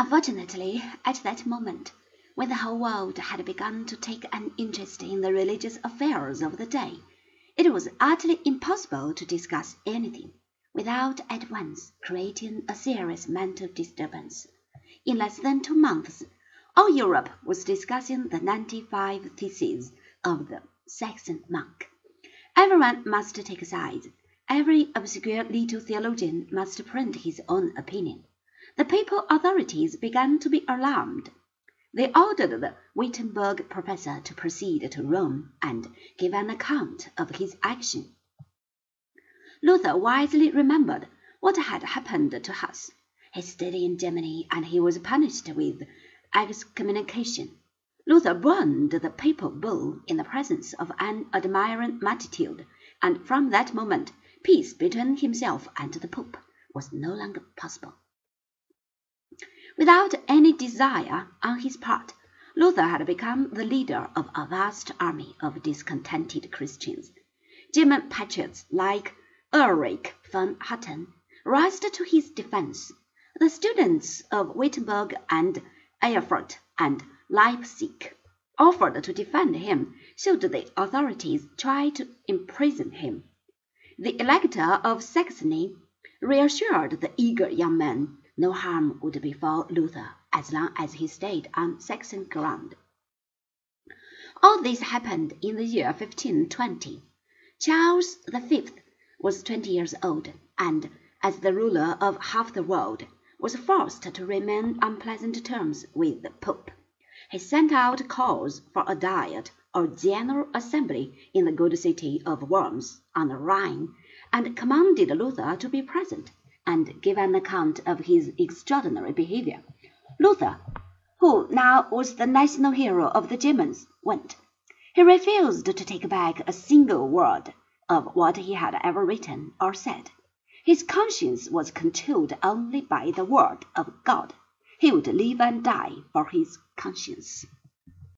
Unfortunately, at that moment, when the whole world had begun to take an interest in the religious affairs of the day, it was utterly impossible to discuss anything without at once creating a serious mental disturbance. In less than two months, all Europe was discussing the ninety five theses of the Saxon monk. Everyone must take sides. Every obscure little theologian must print his own opinion. The papal authorities began to be alarmed. They ordered the Wittenberg professor to proceed to Rome and give an account of his action. Luther wisely remembered what had happened to Huss. He stayed in Germany and he was punished with excommunication. Luther burned the papal bull in the presence of an admiring multitude, and from that moment peace between himself and the Pope was no longer possible. Without any desire on his part, Luther had become the leader of a vast army of discontented Christians. German patriots like Ulrich von Hutten rushed to his defense. The students of Wittenberg and Erfurt and Leipzig offered to defend him should the authorities try to imprison him. The Elector of Saxony reassured the eager young man no harm would befall Luther as long as he stayed on Saxon ground. All this happened in the year 1520. Charles V was twenty years old, and, as the ruler of half the world, was forced to remain on pleasant terms with the Pope. He sent out calls for a diet or general assembly in the good city of Worms on the Rhine, and commanded Luther to be present and give an account of his extraordinary behavior. Luther, who now was the national hero of the Germans, went. He refused to take back a single word of what he had ever written or said. His conscience was controlled only by the word of God. He would live and die for his conscience.